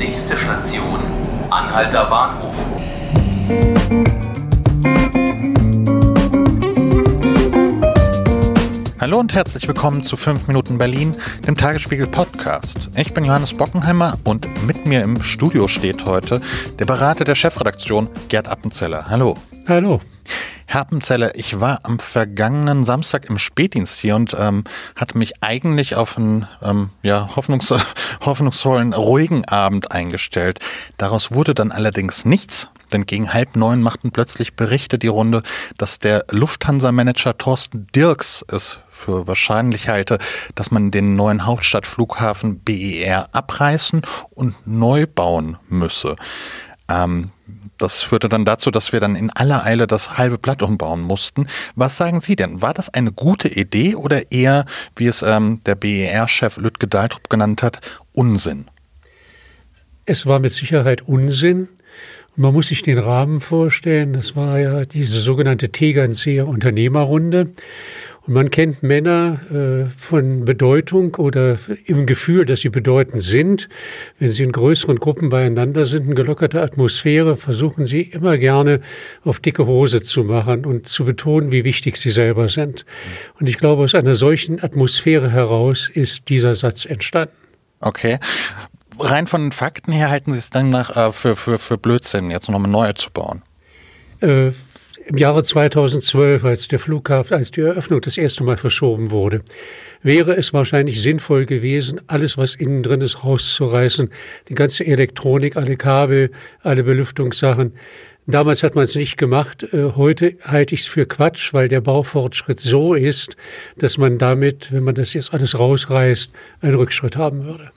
Nächste Station, Anhalter Bahnhof. Hallo und herzlich willkommen zu 5 Minuten Berlin, dem Tagesspiegel Podcast. Ich bin Johannes Bockenheimer und mit mir im Studio steht heute der Berater der Chefredaktion Gerd Appenzeller. Hallo. Hallo. Herr Appenzeller, ich war am vergangenen Samstag im Spätdienst hier und ähm, hatte mich eigentlich auf einen ähm, ja, hoffnungs hoffnungsvollen, ruhigen Abend eingestellt. Daraus wurde dann allerdings nichts. Denn gegen halb neun machten plötzlich Berichte die Runde, dass der Lufthansa-Manager Thorsten Dirks es für wahrscheinlich halte, dass man den neuen Hauptstadtflughafen BER abreißen und neu bauen müsse. Ähm, das führte dann dazu, dass wir dann in aller Eile das halbe Blatt umbauen mussten. Was sagen Sie denn? War das eine gute Idee oder eher, wie es ähm, der BER-Chef Lütke Daltrup genannt hat, Unsinn? Es war mit Sicherheit Unsinn. Man muss sich den Rahmen vorstellen. Das war ja diese sogenannte Tegernseer Unternehmerrunde. Man kennt Männer äh, von Bedeutung oder im Gefühl, dass sie bedeutend sind. Wenn sie in größeren Gruppen beieinander sind, eine gelockerte Atmosphäre, versuchen sie immer gerne auf dicke Hose zu machen und zu betonen, wie wichtig sie selber sind. Und ich glaube, aus einer solchen Atmosphäre heraus ist dieser Satz entstanden. Okay. Rein von den Fakten her halten Sie es dann nach, äh, für, für, für Blödsinn, jetzt nochmal neu zu bauen? Äh, im Jahre 2012, als der Flughafen, als die Eröffnung das erste Mal verschoben wurde, wäre es wahrscheinlich sinnvoll gewesen, alles, was innen drin ist, rauszureißen. Die ganze Elektronik, alle Kabel, alle Belüftungssachen. Damals hat man es nicht gemacht. Äh, heute halte ich es für Quatsch, weil der Baufortschritt so ist, dass man damit, wenn man das jetzt alles rausreißt, einen Rückschritt haben würde.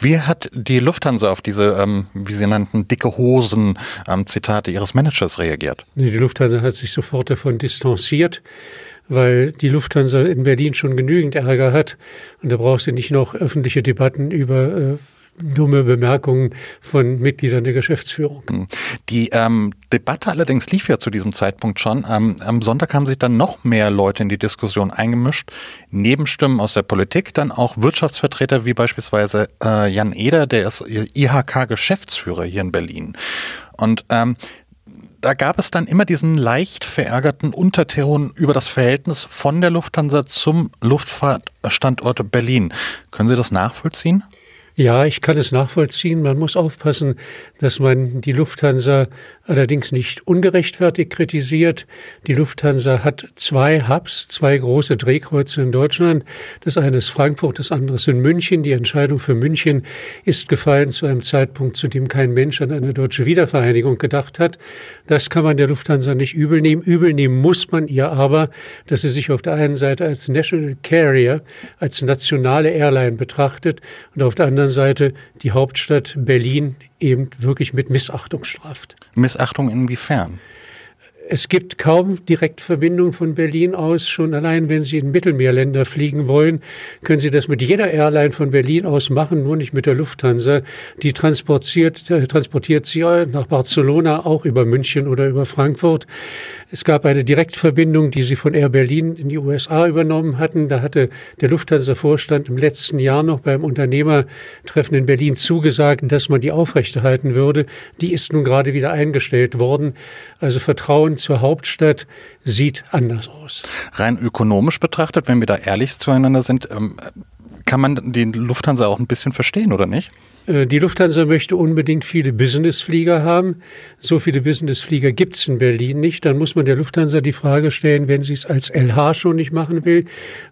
Wie hat die Lufthansa auf diese, ähm, wie Sie nannten, dicke Hosen ähm, Zitate Ihres Managers reagiert? Die Lufthansa hat sich sofort davon distanziert, weil die Lufthansa in Berlin schon genügend Ärger hat. Und da brauchst du nicht noch öffentliche Debatten über äh, dumme Bemerkungen von Mitgliedern der Geschäftsführung. Hm. Die ähm, Debatte allerdings lief ja zu diesem Zeitpunkt schon. Ähm, am Sonntag haben sich dann noch mehr Leute in die Diskussion eingemischt. Nebenstimmen aus der Politik, dann auch Wirtschaftsvertreter wie beispielsweise äh, Jan Eder, der ist IHK-Geschäftsführer hier in Berlin. Und ähm, da gab es dann immer diesen leicht verärgerten Unterton über das Verhältnis von der Lufthansa zum Luftfahrtstandort Berlin. Können Sie das nachvollziehen? Ja, ich kann es nachvollziehen. Man muss aufpassen, dass man die Lufthansa allerdings nicht ungerechtfertigt kritisiert. Die Lufthansa hat zwei Hubs, zwei große Drehkreuze in Deutschland. Das eine ist Frankfurt, das andere ist in München. Die Entscheidung für München ist gefallen zu einem Zeitpunkt, zu dem kein Mensch an eine deutsche Wiedervereinigung gedacht hat. Das kann man der Lufthansa nicht übel nehmen. Übel nehmen muss man ihr aber, dass sie sich auf der einen Seite als National Carrier, als nationale Airline betrachtet und auf der anderen anderen Seite die Hauptstadt Berlin eben wirklich mit Missachtung straft. Missachtung inwiefern? Es gibt kaum Direktverbindungen von Berlin aus. Schon allein, wenn Sie in Mittelmeerländer fliegen wollen, können Sie das mit jeder Airline von Berlin aus machen, nur nicht mit der Lufthansa. Die transportiert, äh, transportiert Sie nach Barcelona, auch über München oder über Frankfurt. Es gab eine Direktverbindung, die sie von Air Berlin in die USA übernommen hatten. Da hatte der Lufthansa-Vorstand im letzten Jahr noch beim Unternehmertreffen in Berlin zugesagt, dass man die aufrechterhalten würde. Die ist nun gerade wieder eingestellt worden. Also Vertrauen zur Hauptstadt sieht anders aus. Rein ökonomisch betrachtet, wenn wir da ehrlich zueinander sind, ähm, kann man den Lufthansa auch ein bisschen verstehen, oder nicht? Äh, die Lufthansa möchte unbedingt viele Businessflieger haben. So viele Businessflieger gibt es in Berlin nicht. Dann muss man der Lufthansa die Frage stellen, wenn sie es als LH schon nicht machen will,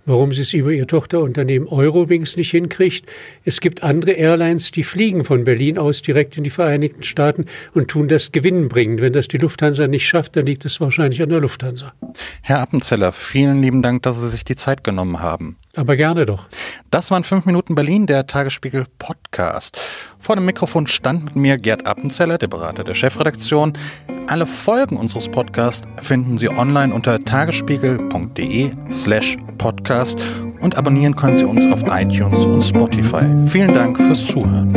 warum sie es über ihr Tochterunternehmen Eurowings nicht hinkriegt. Es gibt andere Airlines, die fliegen von Berlin aus direkt in die Vereinigten Staaten und tun das gewinnbringend. Wenn das die Lufthansa nicht schafft, dann liegt es wahrscheinlich an der Lufthansa. Herr Appenzeller, vielen lieben Dank, dass Sie sich die Zeit genommen haben. Aber gerne doch. Das waren fünf Minuten Berlin, der Tagesspiegel Podcast. Vor dem Mikrofon stand mit mir Gerd Appenzeller, der Berater der Chefredaktion. Alle Folgen unseres Podcasts finden Sie online unter tagesspiegel.de slash podcast und abonnieren können Sie uns auf iTunes und Spotify. Vielen Dank fürs Zuhören.